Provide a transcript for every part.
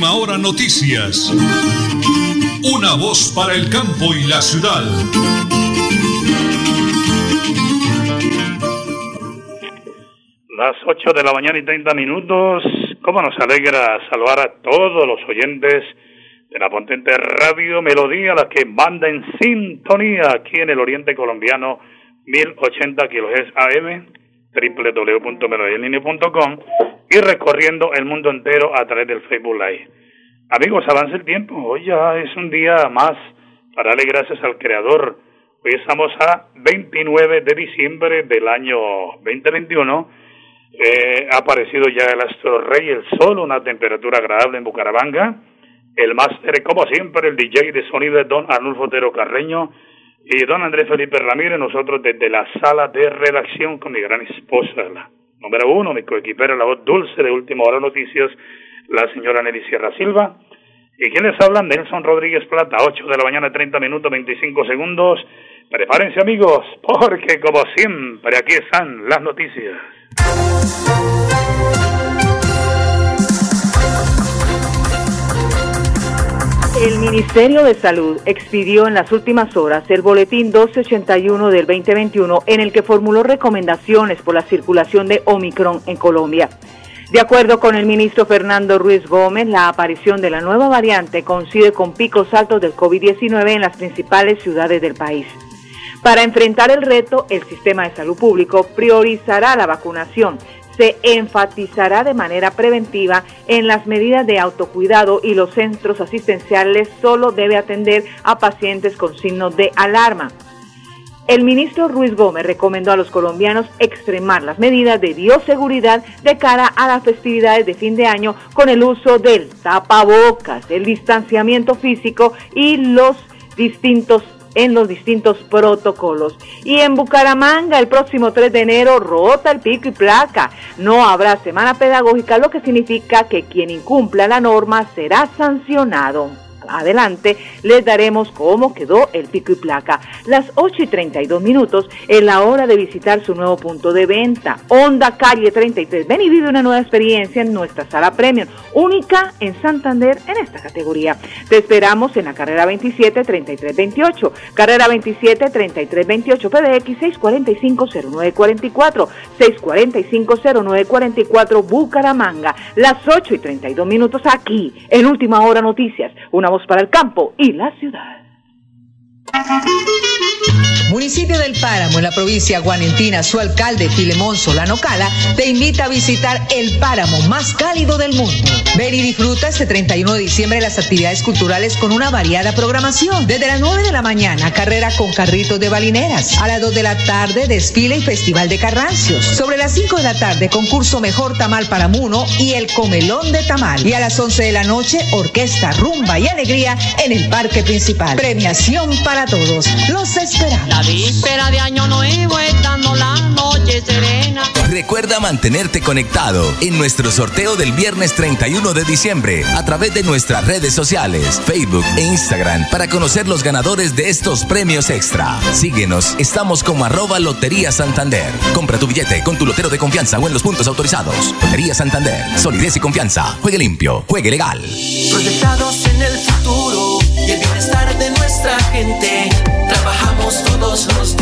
Última Hora Noticias. Una voz para el campo y la ciudad. Las 8 de la mañana y 30 minutos. ¿Cómo nos alegra saludar a todos los oyentes de la potente radio Melodía, la que manda en sintonía aquí en el oriente colombiano, 1080 kHz AM, www.melodialinea.com y recorriendo el mundo entero a través del Facebook Live. Amigos, avance el tiempo. Hoy ya es un día más para darle gracias al Creador. Hoy estamos a 29 de diciembre del año 2021 eh, ha aparecido ya el astro rey, el sol, una temperatura agradable en Bucaramanga. El máster, como siempre, el DJ de sonido de Don Arnulfo Otero Carreño y Don Andrés Felipe Ramírez, nosotros desde la sala de redacción con mi gran esposa, la número uno, mi coequipera, la voz dulce de Última Hora Noticias, la señora Nelly Sierra Silva. ¿Y quienes hablan? Nelson Rodríguez Plata, 8 de la mañana, 30 minutos, 25 segundos. Prepárense amigos, porque como siempre aquí están las noticias. El Ministerio de Salud expidió en las últimas horas el Boletín 1281 del 2021 en el que formuló recomendaciones por la circulación de Omicron en Colombia. De acuerdo con el ministro Fernando Ruiz Gómez, la aparición de la nueva variante coincide con picos altos del COVID-19 en las principales ciudades del país. Para enfrentar el reto, el sistema de salud público priorizará la vacunación, se enfatizará de manera preventiva en las medidas de autocuidado y los centros asistenciales solo debe atender a pacientes con signos de alarma. El ministro Ruiz Gómez recomendó a los colombianos extremar las medidas de bioseguridad de cara a las festividades de fin de año con el uso del tapabocas, el distanciamiento físico y los distintos en los distintos protocolos. Y en Bucaramanga, el próximo 3 de enero, rota el pico y placa. No habrá semana pedagógica, lo que significa que quien incumpla la norma será sancionado adelante les daremos cómo quedó el pico y placa. Las 8 y 32 minutos es la hora de visitar su nuevo punto de venta. Honda Calle 33. Ven y vive una nueva experiencia en nuestra sala premium, única en Santander en esta categoría. Te esperamos en la carrera 27 33 28, carrera 27 33 28, PDX 645 0944, 645 0944 Bucaramanga. Las 8 y 32 minutos aquí en Última Hora Noticias. Una voz para el campo y la ciudad. Municipio del Páramo, en la provincia guanentina, su alcalde Filemón Solano Cala te invita a visitar el páramo más cálido del mundo. Ven y disfruta este 31 de diciembre las actividades culturales con una variada programación. Desde las 9 de la mañana, carrera con carritos de balineras. A las 2 de la tarde, desfile y festival de carrancios. Sobre las 5 de la tarde, concurso Mejor Tamal para Muno y el Comelón de Tamal. Y a las 11 de la noche, orquesta, rumba y alegría en el parque principal. Premiación para todos. Los esperamos. La víspera de año nuevo estando la noche serena. Recuerda mantenerte conectado en nuestro sorteo del viernes 31 de diciembre a través de nuestras redes sociales, Facebook e Instagram para conocer los ganadores de estos premios extra. Síguenos, estamos como arroba Lotería Santander. Compra tu billete con tu lotero de confianza o en los puntos autorizados. Lotería Santander, solidez y confianza. Juegue limpio, juegue legal. Proyectados en el futuro Trabajamos todos los días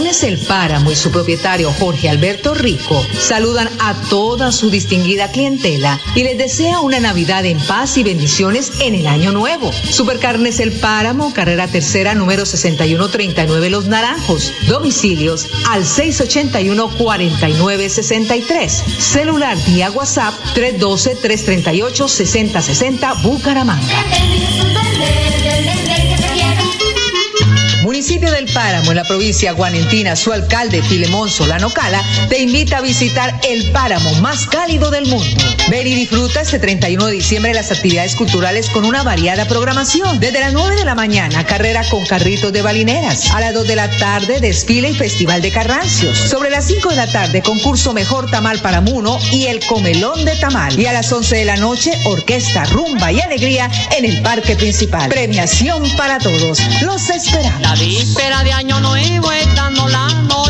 Supercarnes El Páramo y su propietario Jorge Alberto Rico saludan a toda su distinguida clientela y les desea una Navidad en paz y bendiciones en el año nuevo. Supercarnes El Páramo, carrera tercera, número 6139 Los Naranjos. Domicilios al 681-4963. Celular vía WhatsApp 312-338-6060 Bucaramanga. Municipio del Páramo en la provincia guanentina, su alcalde Filemón Solano Cala, te invita a visitar el páramo más cálido del mundo. Ven y disfruta este 31 de diciembre las actividades culturales con una variada programación. Desde las 9 de la mañana, carrera con carritos de balineras. A las 2 de la tarde, desfile y festival de carrancios. Sobre las 5 de la tarde, concurso Mejor Tamal para Muno y el Comelón de Tamal. Y a las 11 de la noche, orquesta, rumba y alegría en el parque principal. Premiación para todos. Los esperamos. Víspera de Año Nuevo, estando la noche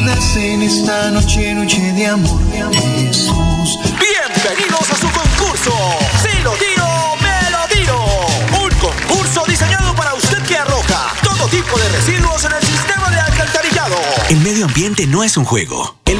¿Quién nace en esta noche, noche de amor? Jesús. Bienvenidos a su concurso. Si lo tiro, me lo tiro. Un concurso diseñado para usted que arroja todo tipo de residuos en el sistema de alcantarillado. El medio ambiente no es un juego.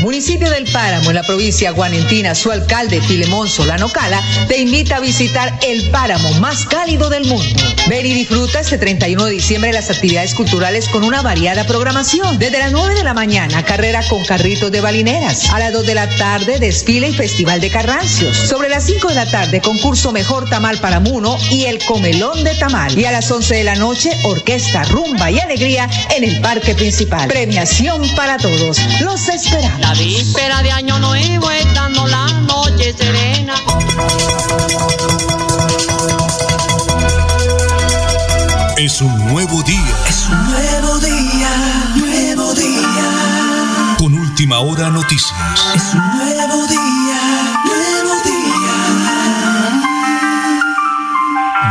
Municipio del Páramo en la provincia guanentina, su alcalde Filemón Solano Cala te invita a visitar el páramo más cálido del mundo. Ven y disfruta este 31 de diciembre las actividades culturales con una variada programación. Desde las 9 de la mañana, carrera con carritos de balineras. A las 2 de la tarde, desfile y festival de carrancios. Sobre las 5 de la tarde, concurso Mejor Tamal para Muno y el Comelón de Tamal. Y a las 11 de la noche, orquesta, rumba y alegría en el parque principal. Premiación para todos. Los esperamos. La víspera de Año Nuevo, estando la noche serena. Es un nuevo día. Es un nuevo día, nuevo día. Con última hora noticias. Es un nuevo día, nuevo día.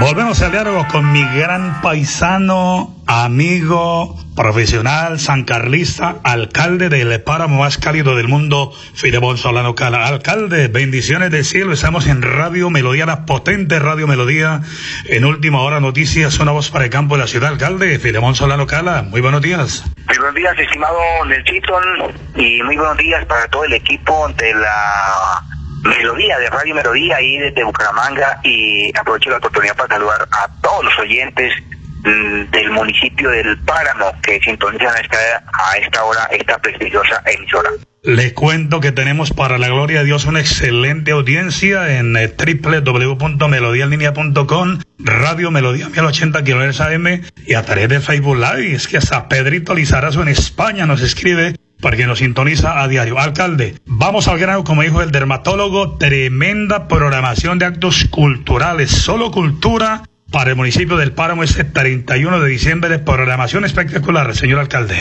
Volvemos al diálogo con mi gran paisano, amigo, profesional, sancarlista, alcalde del páramo más cálido del mundo, Filemón Solano Cala. Alcalde, bendiciones del cielo. Estamos en Radio Melodía, la potente Radio Melodía. En última hora noticias, una voz para el campo de la ciudad. Alcalde, Filemón Solano Cala. Muy buenos días. Muy buenos días, estimado Nelsito, y muy buenos días para todo el equipo de la Melodía, de Radio Melodía, ahí desde Bucaramanga, y aprovecho la oportunidad para saludar a todos los oyentes del municipio del Páramo que sintonizan a a esta hora esta prestigiosa emisora. Les cuento que tenemos para la gloria de Dios una excelente audiencia en eh, www.melodialinea.com, Radio Melodía 1080 kHz AM y a través de Facebook Live. Es que hasta Pedrito Lizarazo en España nos escribe porque nos sintoniza a diario. Alcalde, vamos al grano, como dijo el dermatólogo, tremenda programación de actos culturales, solo cultura para el municipio del Páramo este 31 de diciembre de programación espectacular, señor alcalde.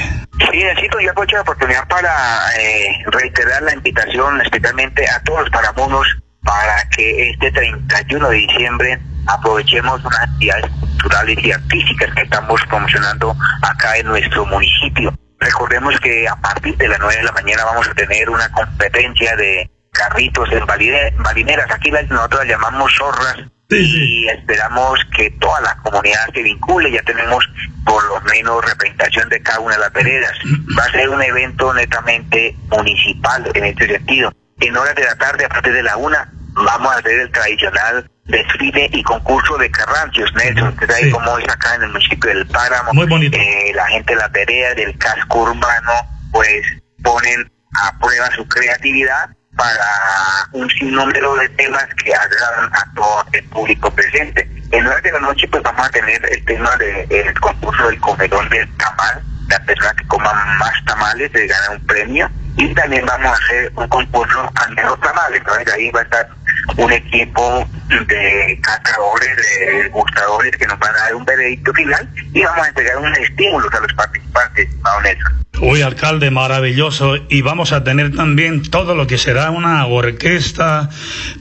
Sí, necesito yo aprovecho la oportunidad para eh, reiterar la invitación especialmente a todos los paramunos para que este 31 de diciembre aprovechemos unas actividades culturales y artísticas que estamos promocionando acá en nuestro municipio. Recordemos que a partir de las 9 de la mañana vamos a tener una competencia de carritos en baline- balineras. Aquí nosotros las llamamos zorras y esperamos que toda la comunidad se vincule. Ya tenemos por lo menos representación de cada una de las veredas. Va a ser un evento netamente municipal en este sentido. En horas de la tarde, a partir de la una, vamos a hacer el tradicional desfile y concurso de carrancios, Nelson. Usted sabe Sí. cómo es acá en el municipio del Páramo. Muy bonito. Eh, la gente de la vereda del casco urbano, pues ponen a prueba su creatividad para un sinnúmero de temas que agradan a todo el público presente. En horas de la noche, pues vamos a tener el tema del concurso del comedor del tamal. La persona que coma más tamales se gana un premio. Y también vamos a hacer un concurso al mejor tamal. Entonces ahí va a estar un equipo de catadores, de gustadores que nos van a dar un veredicto final y vamos a entregar unos estímulos a los participantes Nelson. Uy, alcalde, maravilloso. Y vamos a tener también todo lo que será una orquesta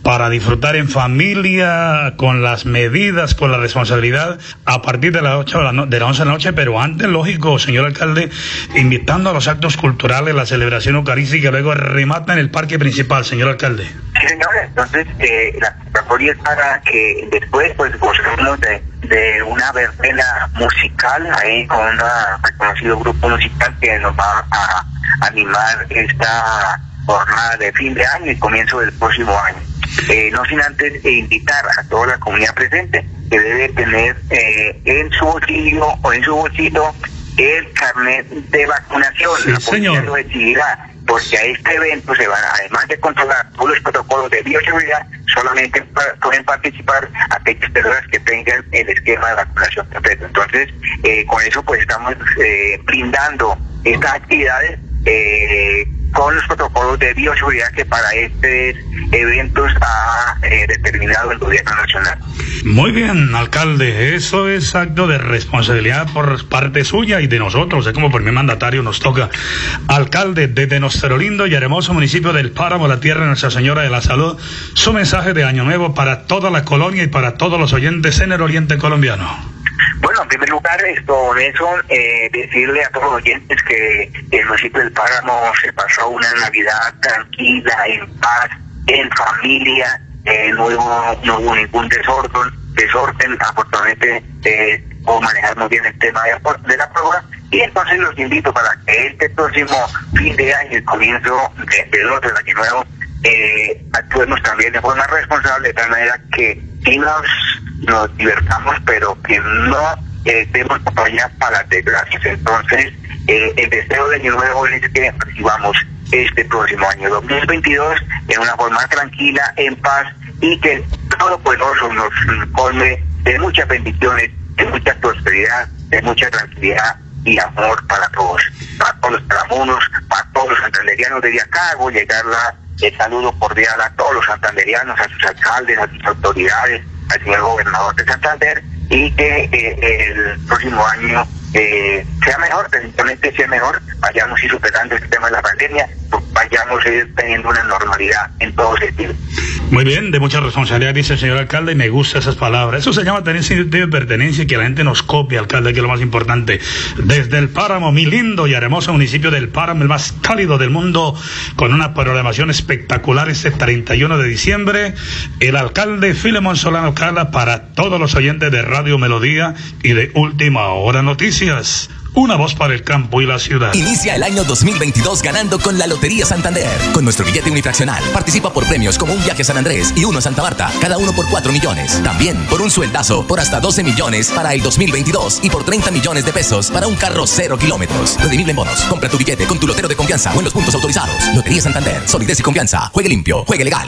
para disfrutar en familia, con las medidas, con la responsabilidad, a partir de las 8 de la, de las 11 de la noche, pero antes, lógico, señor alcalde, invitando a los actos culturales, la celebración eucarística, luego remata en el parque principal, señor alcalde. Sí, señor, entonces eh, la convocatoria es para que después pues gozemos de, de una verbena musical ahí con un reconocido grupo musical que nos va a animar esta jornada de fin de año y comienzo del próximo año. Eh, no sin antes invitar a toda la comunidad presente que debe tener eh, en su bolsillo o en su bolsito el carnet de vacunación. Sí, la señor. policía lo decidirá, porque a este evento se van, además de controlar todos los protocolos de bioseguridad, solamente pueden participar aquellas personas que tengan el esquema de vacunación completo. Entonces, eh, con eso pues estamos eh, brindando estas actividades eh, con los protocolos de bioseguridad que para estos eventos ha eh, determinado el gobierno nacional. Muy bien, alcalde, eso es acto de responsabilidad por parte suya y de nosotros, es como primer mandatario nos toca. Alcalde, desde nuestro lindo y hermoso municipio del Páramo, la tierra de Nuestra Señora de la Salud, su mensaje de Año Nuevo para toda la colonia y para todos los oyentes en el oriente colombiano. Bueno, en primer lugar, esto, Nelson, eh, decirle a todos los oyentes que el municipio del Páramo se pasó una Navidad tranquila, en paz, en familia, eh, no, hubo, no hubo ningún desorden, desorden afortunadamente eh, o manejamos bien el tema de, de la prueba y entonces los invito para que este próximo fin de año y comienzo de, del otro del año nuevo eh, actuemos también de forma responsable de tal manera que sí nos, nos divertamos pero que no eh, demos papaya para desgracias entonces eh, el deseo de año nuevo es que recibamos este próximo año 2022 en una forma tranquila, en paz y que todo poderoso nos colme de muchas bendiciones, de mucha prosperidad, de mucha tranquilidad y amor para todos, para todos los talamunos, para todos los santanderianos. Desde acá llegar la, el saludo cordial a todos los santanderianos, a sus alcaldes, a sus autoridades, al señor gobernador de Santander y que eh, el próximo año eh, sea mejor, precisamente sea mejor, vayamos ir superando este tema de la pandemia, vayamos a ir teniendo una normalidad en todo sentido. Muy bien, de mucha responsabilidad, dice el señor alcalde, y me gustan esas palabras. Eso se llama tener sentido de pertenencia y que la gente nos copie, alcalde, que es lo más importante. Desde el Páramo, mi lindo y hermoso municipio del Páramo, el más cálido del mundo, con una programación espectacular este 31 de diciembre, el alcalde Filemón Solano Cala para todos los oyentes de Radio Melodía y de Última Hora Noticias. Una voz para el campo y la ciudad. Inicia el año 2022 ganando con la Lotería Santander. Con nuestro billete unifraccional, participa por premios como un viaje San Andrés y uno Santa Marta, cada uno por 4 millones. También por un sueldazo por hasta 12 millones para el 2022 y por 30 millones de pesos para un carro cero kilómetros. Redimible en bonos. Compra tu billete con tu lotero de confianza o en los puntos autorizados. Lotería Santander. Solidez y confianza. Juegue limpio. Juegue legal.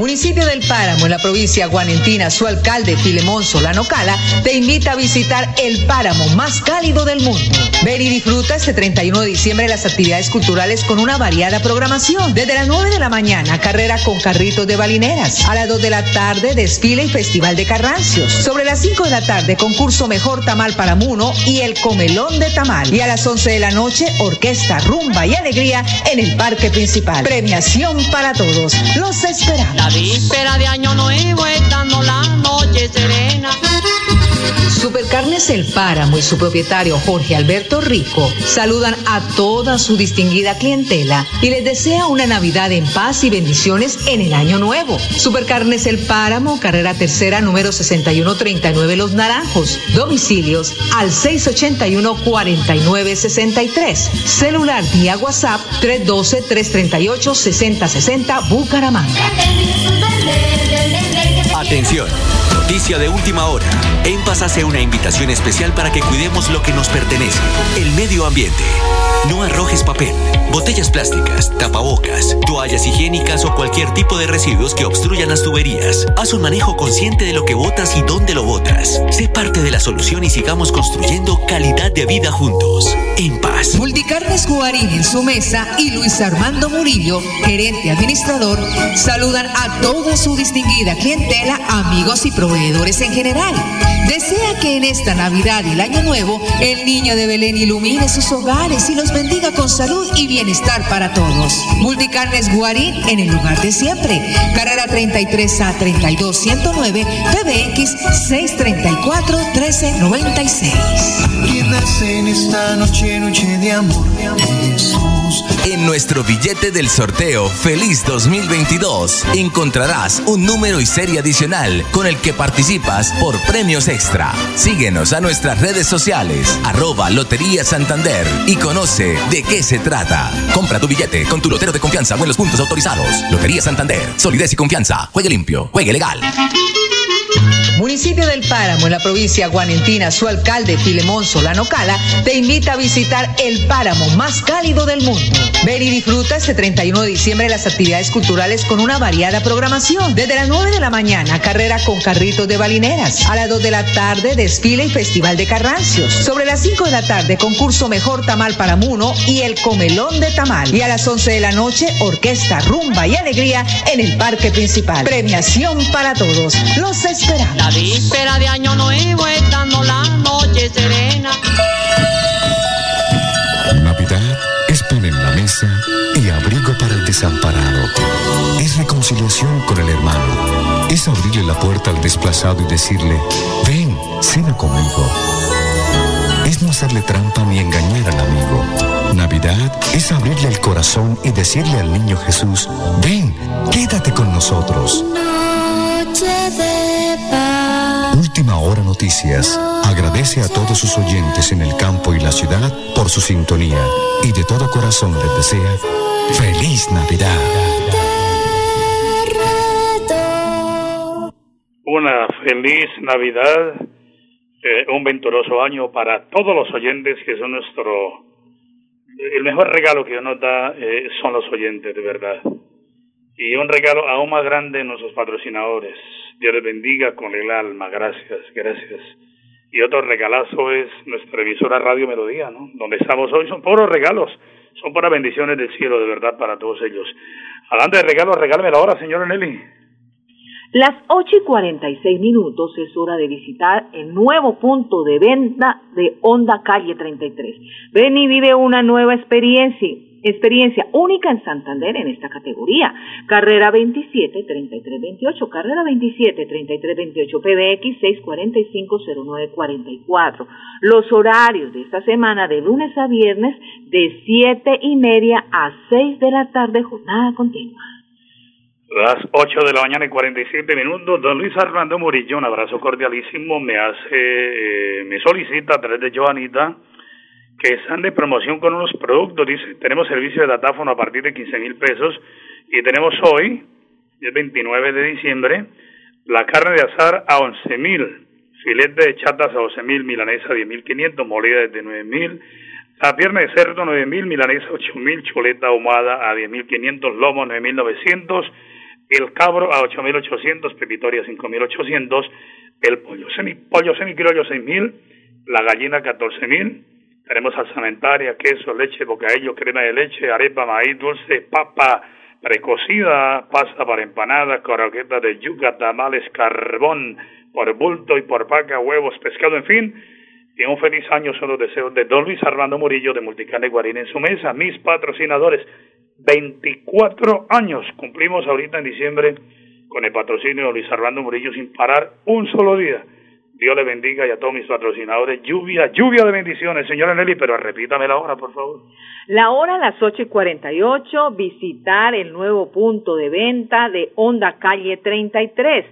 Municipio del Páramo, en la provincia guanentina, su alcalde Filemón Solano Cala te invita a visitar el páramo más cálido del mundo. Ven y disfruta este 31 de diciembre las actividades culturales con una variada programación. Desde las 9 de la mañana, carrera con carritos de balineras. A las 2 de la tarde, desfile y festival de carrancios. Sobre las 5 de la tarde, concurso Mejor Tamal para Muno y el Comelón de Tamal. Y a las 11 de la noche, orquesta, rumba y alegría en el parque principal. Premiación para todos. Los esperamos. Víspera de año nuevo estando la noche serena. Supercarnes El Páramo y su propietario Jorge Alberto Rico saludan a toda su distinguida clientela y les desea una Navidad en paz y bendiciones en el año nuevo. Supercarnes El Páramo, carrera tercera, número 6139 Los Naranjos. Domicilios al 681-4963. Celular vía WhatsApp 312-338-6060 Bucaramanga. Atención, noticia de última hora. En Paz hace una invitación especial para que cuidemos lo que nos pertenece, el medio ambiente. No arrojes papel, botellas plásticas, tapabocas, toallas higiénicas o cualquier tipo de residuos que obstruyan las tuberías. Haz un manejo consciente de lo que botas y dónde lo botas. Sé parte de la solución y sigamos construyendo calidad de vida juntos. En paz. Multicarnes Guarín en su mesa y Luis Armando Murillo, gerente administrador, saludan a toda su distinguida clientela, amigos y proveedores en general. Desea que en esta Navidad y el Año Nuevo el niño de Belén ilumine sus hogares y los bendiga con salud y bienestar para todos. Multicarnes Guarín en el lugar de siempre. Carrera 33 a 32 109 PBX 634 1396. en esta noche, noche de amor, de amor en nuestro billete del sorteo Feliz 2022 encontrarás un número y serie adicional con el que participas por premios extra. Síguenos a nuestras redes sociales, arroba Lotería Santander y conoce de qué se trata. Compra tu billete con tu lotero de confianza o en los puntos autorizados. Lotería Santander, solidez y confianza. Juegue limpio, juegue legal. Municipio del Páramo, en la provincia guanentina, su alcalde Filemón Solano Cala, te invita a visitar el páramo más cálido del mundo. Ven y disfruta este 31 de diciembre las actividades culturales con una variada programación. Desde las 9 de la mañana, carrera con carritos de balineras. A las 2 de la tarde, desfile y festival de carrancios. Sobre las 5 de la tarde, concurso Mejor Tamal para Muno y el Comelón de Tamal. Y a las 11 de la noche, orquesta, rumba y alegría en el parque principal. Premiación para todos. Los esperamos. Víspera de Año Nuevo, estando la noche serena. Navidad es pan en la mesa y abrigo para el desamparado. Es reconciliación con el hermano. Es abrirle la puerta al desplazado y decirle, ven, cena conmigo. Es no hacerle trampa ni engañar al amigo. Navidad es abrirle el corazón y decirle al niño Jesús, ven, quédate con nosotros. Última Hora Noticias agradece a todos sus oyentes en el campo y la ciudad por su sintonía y de todo corazón les desea feliz Navidad. Una feliz Navidad, eh, un venturoso año para todos los oyentes que son nuestro... El mejor regalo que Dios nos da eh, son los oyentes, de verdad. Y un regalo aún más grande nuestros patrocinadores. Dios les bendiga con el alma. Gracias, gracias. Y otro regalazo es nuestra emisora Radio Melodía, ¿no? Donde estamos hoy. Son puros regalos. Son puras bendiciones del cielo, de verdad, para todos ellos. Adelante de regalos, regálame la hora, señora Nelly. Las 8 y 46 minutos es hora de visitar el nuevo punto de venta de Honda Calle 33. Ven y vive una nueva experiencia experiencia única en Santander en esta categoría. Carrera 27 33 28, carrera 27 33 28, PBX 645 09 44. Los horarios de esta semana de lunes a viernes de 7 y media a 6 de la tarde, jornada continua. Las 8 de la mañana y 47 minutos, don Luis Armando Murillo, un abrazo cordialísimo, me hace, eh, me solicita a través de Joanita que están de promoción con unos productos. Dice, tenemos servicio de datáfono a partir de 15 mil pesos y tenemos hoy, el 29 de diciembre, la carne de azar a 11 mil, filete de chatas a 12 mil, milanesa a 10 mil 500, molida de 9 mil, la pierna de cerdo 9 mil, milanesa 8 mil, chuleta ahumada a 10 mil 500, lomo 9 mil 900, el cabro a 8 mil 800, pepitoria 5 mil 800, el pollo semi, pollo semi criollo 6 mil, la gallina 14 mil, tenemos salsamentaria, queso, leche, bocadillo, crema de leche, arepa, maíz, dulce, papa precocida, pasta para empanada, croquetas de yuca, tamales, carbón, por bulto y por paca, huevos, pescado, en fin. Y un feliz año son los deseos de Don Luis Armando Murillo de Multicarne Guarín en su mesa, mis patrocinadores. 24 años cumplimos ahorita en diciembre con el patrocinio de Luis Armando Murillo sin parar un solo día. Dios le bendiga y a todos mis patrocinadores. Lluvia, lluvia de bendiciones, señora Nelly, pero repítame la hora, por favor. La hora a las ocho y cuarenta y ocho, visitar el nuevo punto de venta de Honda Calle 33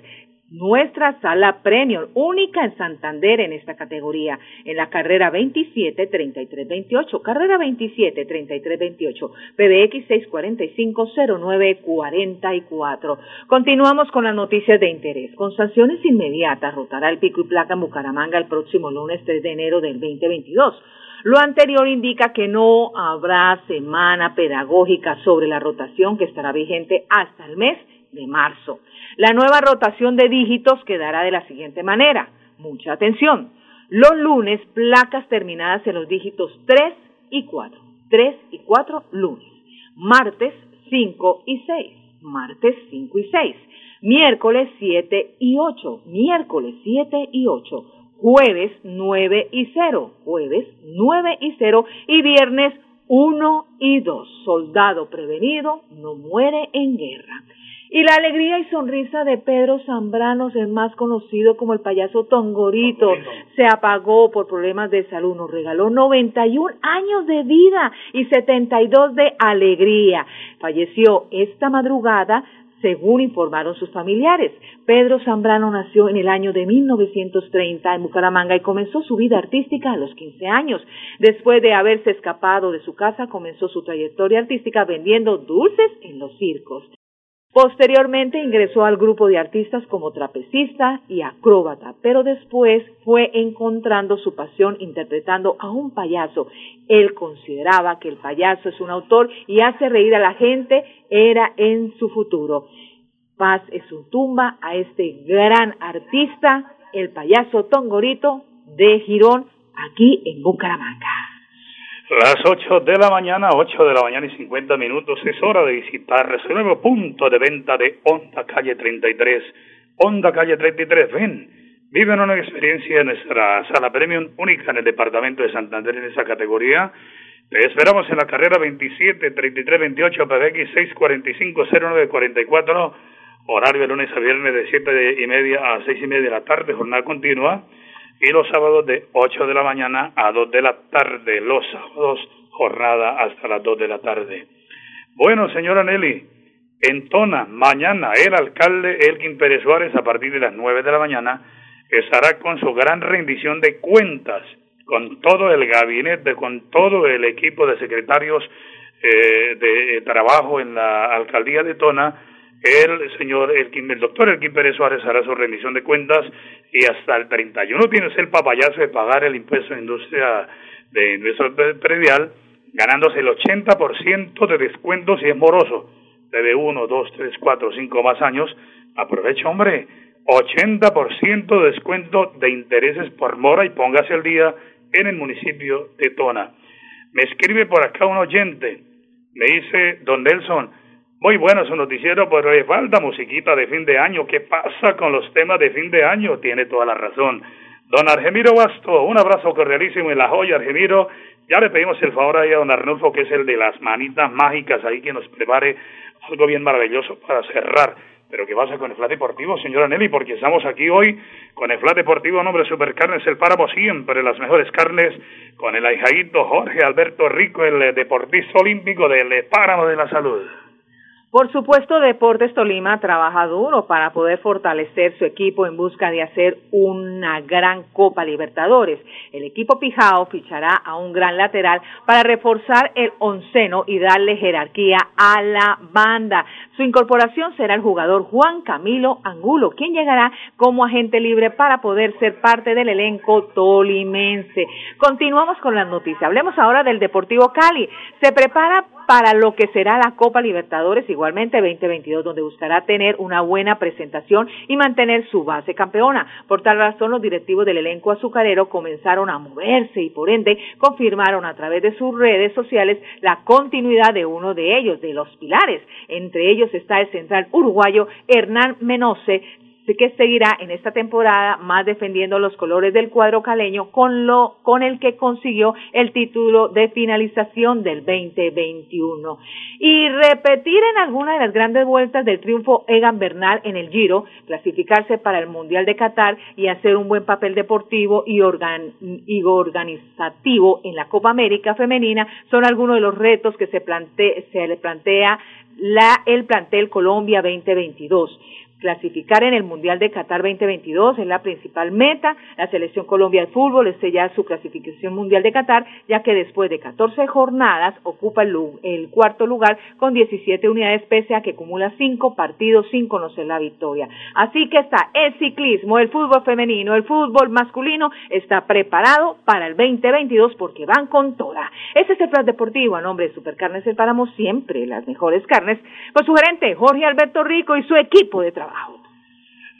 nuestra sala premium, única en Santander en esta categoría, en la carrera 27-33-28, carrera 27-33-28, PBX 645-0944. Continuamos con las noticias de interés. Con sanciones inmediatas, rotará el pico y placa en Bucaramanga el próximo lunes 3 de enero del 2022. Lo anterior indica que no habrá semana pedagógica sobre la rotación que estará vigente hasta el mes de marzo. La nueva rotación de dígitos quedará de la siguiente manera. Mucha atención. Los lunes, placas terminadas en los dígitos 3 y 4. 3 y 4 lunes. Martes 5 y 6. Martes 5 y 6. miércoles 7 y 8, miércoles 7 y 8, jueves 9 y 0, jueves 9 y 0 y viernes 1 y 2. Soldado prevenido no muere en guerra. Y la alegría y sonrisa de Pedro Zambranos, el más conocido como el payaso Tongorito, se apagó por problemas de salud. Nos regaló 91 años de vida y 72 de alegría. Falleció esta madrugada según informaron sus familiares. Pedro Zambrano nació en el año de 1930 en Bucaramanga y comenzó su vida artística a los 15 años. Después de haberse escapado de su casa, comenzó su trayectoria artística vendiendo dulces en los circos. Posteriormente ingresó al grupo de artistas como trapecista y acróbata, pero después fue encontrando su pasión interpretando a un payaso. Él consideraba que el payaso es un autor y hace reír a la gente, era en su futuro. Paz es su tumba a este gran artista, el payaso Tongorito de Girón, aquí en Bucaramanga. Las 8 de la mañana, 8 de la mañana y 50 minutos, es hora de visitar su nuevo punto de venta de Honda Calle 33. Honda Calle 33, ven, viven una experiencia en nuestra sala premium única en el departamento de Santander en esa categoría. Te esperamos en la carrera 27, 33, 28, PBX 645, 09, 44, horario de lunes a viernes de 7 y media a 6 y media de la tarde, jornada continua y los sábados de 8 de la mañana a 2 de la tarde, los sábados jornada hasta las 2 de la tarde. Bueno, señora Nelly, en Tona, mañana el alcalde Elkin Pérez Suárez a partir de las 9 de la mañana estará con su gran rendición de cuentas, con todo el gabinete, con todo el equipo de secretarios eh, de trabajo en la alcaldía de Tona, el señor, el, el doctor Elkin Pérez Suárez hará su rendición de cuentas y hasta el 31 tienes el papayazo de pagar el impuesto de industria de industria predial, ganándose el 80% de descuento si es moroso. Debe uno, dos, tres, cuatro, cinco más años. Aprovecha, hombre, 80% de descuento de intereses por mora y póngase al día en el municipio de Tona. Me escribe por acá un oyente, me dice, don Nelson, muy bueno su noticiero, pero le falta musiquita de fin de año. ¿Qué pasa con los temas de fin de año? Tiene toda la razón. Don Argemiro Basto, un abrazo cordialísimo en la joya, Argemiro. Ya le pedimos el favor ahí a don Arnulfo, que es el de las manitas mágicas, ahí que nos prepare algo bien maravilloso para cerrar. Pero ¿qué pasa con el Flat Deportivo, señora Nelly? Porque estamos aquí hoy con el Flat Deportivo, nombre Supercarnes, el páramo siempre, las mejores carnes, con el ahijadito Jorge Alberto Rico, el deportista olímpico del Páramo de la Salud. Por supuesto, Deportes Tolima trabaja duro para poder fortalecer su equipo en busca de hacer una gran Copa Libertadores. El equipo Pijao fichará a un gran lateral para reforzar el onceno y darle jerarquía a la banda. Su incorporación será el jugador Juan Camilo Angulo, quien llegará como agente libre para poder ser parte del elenco tolimense. Continuamos con las noticias. Hablemos ahora del Deportivo Cali. Se prepara para lo que será la Copa Libertadores igualmente 2022, donde buscará tener una buena presentación y mantener su base campeona. Por tal razón, los directivos del elenco azucarero comenzaron a moverse y por ende confirmaron a través de sus redes sociales la continuidad de uno de ellos, de los pilares. Entre ellos está el central uruguayo Hernán Menose, que seguirá en esta temporada más defendiendo los colores del cuadro caleño con lo con el que consiguió el título de finalización del 2021 y repetir en alguna de las grandes vueltas del triunfo Egan Bernal en el Giro, clasificarse para el Mundial de Qatar y hacer un buen papel deportivo y, y organizativo en la Copa América femenina son algunos de los retos que se, plante se le plantea la, el plantel Colombia 2022 clasificar en el Mundial de Qatar 2022 es la principal meta. La selección Colombia de fútbol es ya su clasificación mundial de Qatar, ya que después de 14 jornadas ocupa el, el, cuarto lugar con 17 unidades pese a que acumula 5 partidos sin conocer la victoria. Así que está el ciclismo, el fútbol femenino, el fútbol masculino está preparado para el 2022 porque van con toda. Este es el plan deportivo a nombre de Supercarnes El Páramo, siempre las mejores carnes, con su gerente Jorge Alberto Rico y su equipo de trabajo.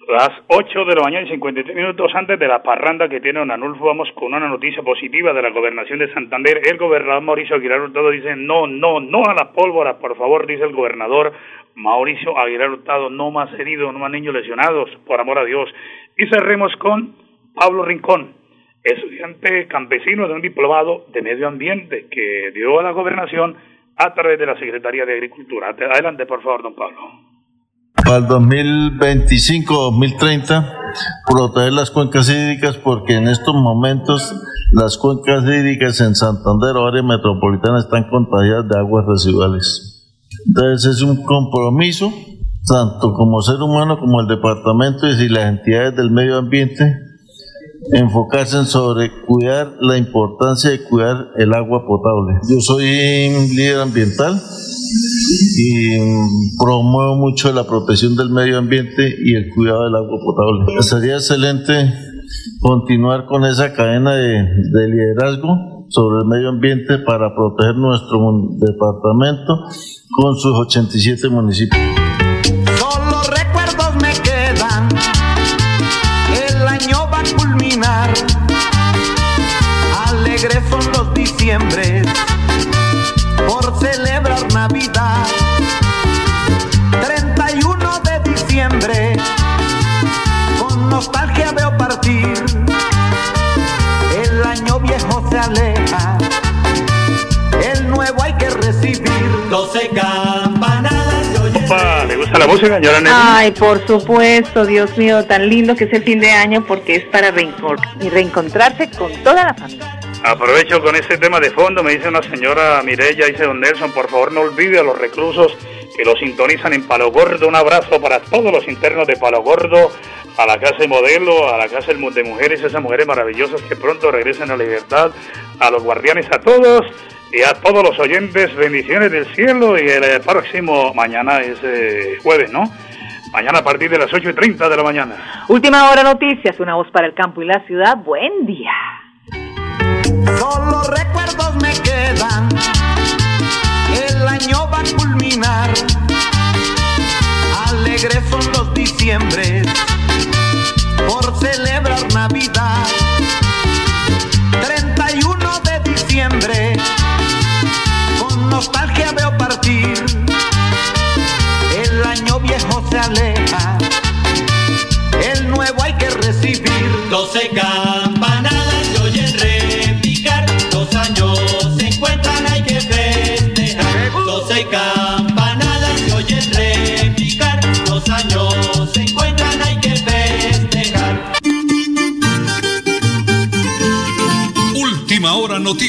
Las 8 de la mañana y 53 minutos antes de la parranda que tiene Don Anulfo, vamos con una noticia positiva de la gobernación de Santander. El gobernador Mauricio Aguilar Hurtado dice no, no, no a la pólvora, por favor, dice el gobernador Mauricio Aguilar Hurtado, no más heridos, no más niños lesionados, por amor a Dios. Y cerremos con Pablo Rincón, estudiante campesino de un diplomado de medio ambiente que dio a la gobernación a través de la Secretaría de Agricultura. Adelante, por favor, don Pablo para el 2025-2030 proteger las cuencas hídricas porque en estos momentos las cuencas hídricas en Santander o área metropolitana están contagiadas de aguas residuales. Entonces es un compromiso, tanto como ser humano como el departamento y las entidades del medio ambiente, enfocarse en sobre cuidar la importancia de cuidar el agua potable. Yo soy líder ambiental y promuevo mucho la protección del medio ambiente y el cuidado del agua potable. Sería excelente continuar con esa cadena de, liderazgo sobre el medio ambiente para proteger nuestro departamento con sus 87 municipios. Solo recuerdos me quedan, el año va a culminar, alegres son los diciembre se aleja, el nuevo hay que recibir. 12 campanadas de Opa, ¿le gusta la música, señora Ay, por supuesto, Dios mío, tan lindo que es el fin de año porque es para reencontrarse con toda la familia. Aprovecho con ese tema de fondo, me dice una señora Mirella, dice don Nelson, por favor no olvide a los reclusos que lo sintonizan en Palo Gordo. Un abrazo para todos los internos de Palo Gordo, a la Casa de Modelo, a la Casa de Mujeres, esas mujeres maravillosas que pronto regresen a la libertad, a los guardianes, a todos y a todos los oyentes, bendiciones del cielo y el próximo mañana es eh, jueves, ¿no? Mañana a partir de las 8 y 30 de la mañana. Última hora noticias, una voz para el campo y la ciudad. Buen día. Solo recuerdos me quedan, el año va a culminar, alegres son los diciembre